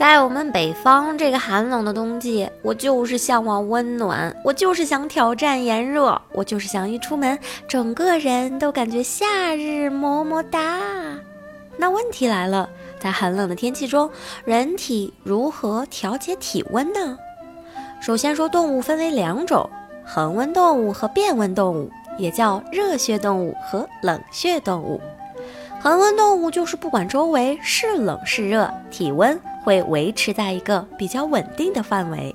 在我们北方这个寒冷的冬季，我就是向往温暖，我就是想挑战炎热，我就是想一出门，整个人都感觉夏日么么哒。那问题来了，在寒冷的天气中，人体如何调节体温呢？首先说，动物分为两种：恒温动物和变温动物，也叫热血动物和冷血动物。恒温动物就是不管周围是冷是热，体温。会维持在一个比较稳定的范围。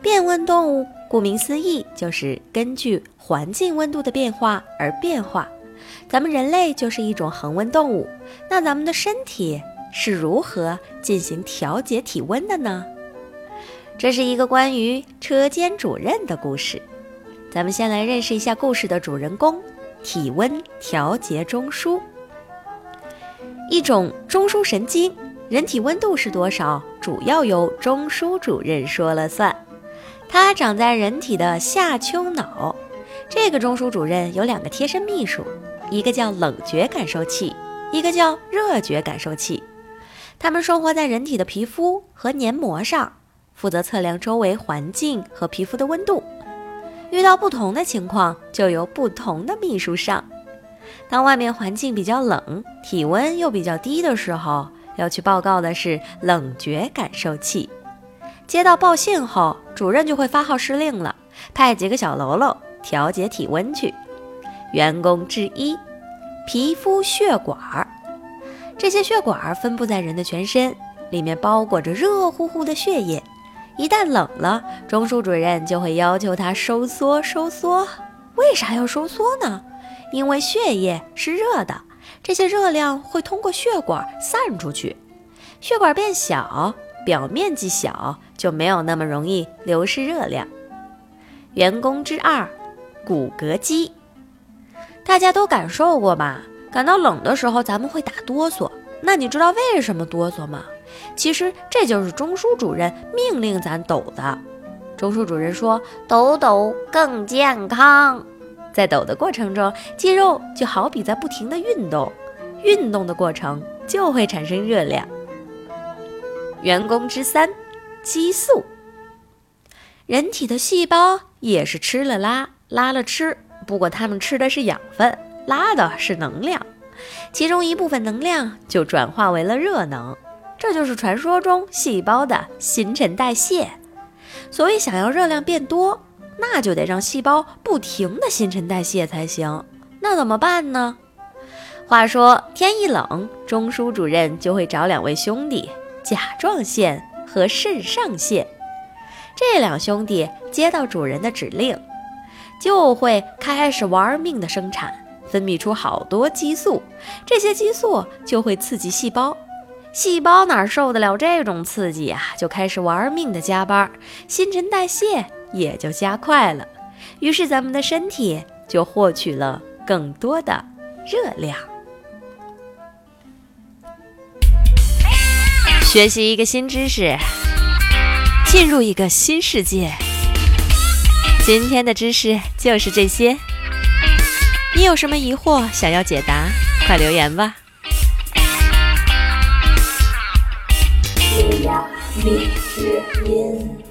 变温动物顾名思义，就是根据环境温度的变化而变化。咱们人类就是一种恒温动物，那咱们的身体是如何进行调节体温的呢？这是一个关于车间主任的故事。咱们先来认识一下故事的主人公——体温调节中枢，一种中枢神经。人体温度是多少，主要由中枢主任说了算。它长在人体的下丘脑。这个中枢主任有两个贴身秘书，一个叫冷觉感受器，一个叫热觉感受器。它们生活在人体的皮肤和黏膜上，负责测量周围环境和皮肤的温度。遇到不同的情况，就由不同的秘书上。当外面环境比较冷，体温又比较低的时候。要去报告的是冷觉感受器，接到报信后，主任就会发号施令了，派几个小喽啰调节体温去。员工之一，皮肤血管儿，这些血管儿分布在人的全身，里面包裹着热乎乎的血液。一旦冷了，中枢主任就会要求它收缩收缩。为啥要收缩呢？因为血液是热的。这些热量会通过血管散出去，血管变小，表面积小，就没有那么容易流失热量。员工之二，骨骼肌，大家都感受过吧？感到冷的时候，咱们会打哆嗦。那你知道为什么哆嗦吗？其实这就是中枢主任命令咱抖的。中枢主任说：“抖抖更健康。”在抖的过程中，肌肉就好比在不停的运动，运动的过程就会产生热量。员工之三，激素。人体的细胞也是吃了拉，拉了吃，不过它们吃的是养分，拉的是能量，其中一部分能量就转化为了热能，这就是传说中细胞的新陈代谢。所以，想要热量变多。那就得让细胞不停的新陈代谢才行，那怎么办呢？话说天一冷，中枢主任就会找两位兄弟甲状腺和肾上腺，这两兄弟接到主人的指令，就会开始玩命的生产，分泌出好多激素，这些激素就会刺激细胞，细胞哪受得了这种刺激啊？就开始玩命的加班，新陈代谢。也就加快了，于是咱们的身体就获取了更多的热量。学习一个新知识，进入一个新世界。今天的知识就是这些，你有什么疑惑想要解答，快留言吧。月牙蜜之音。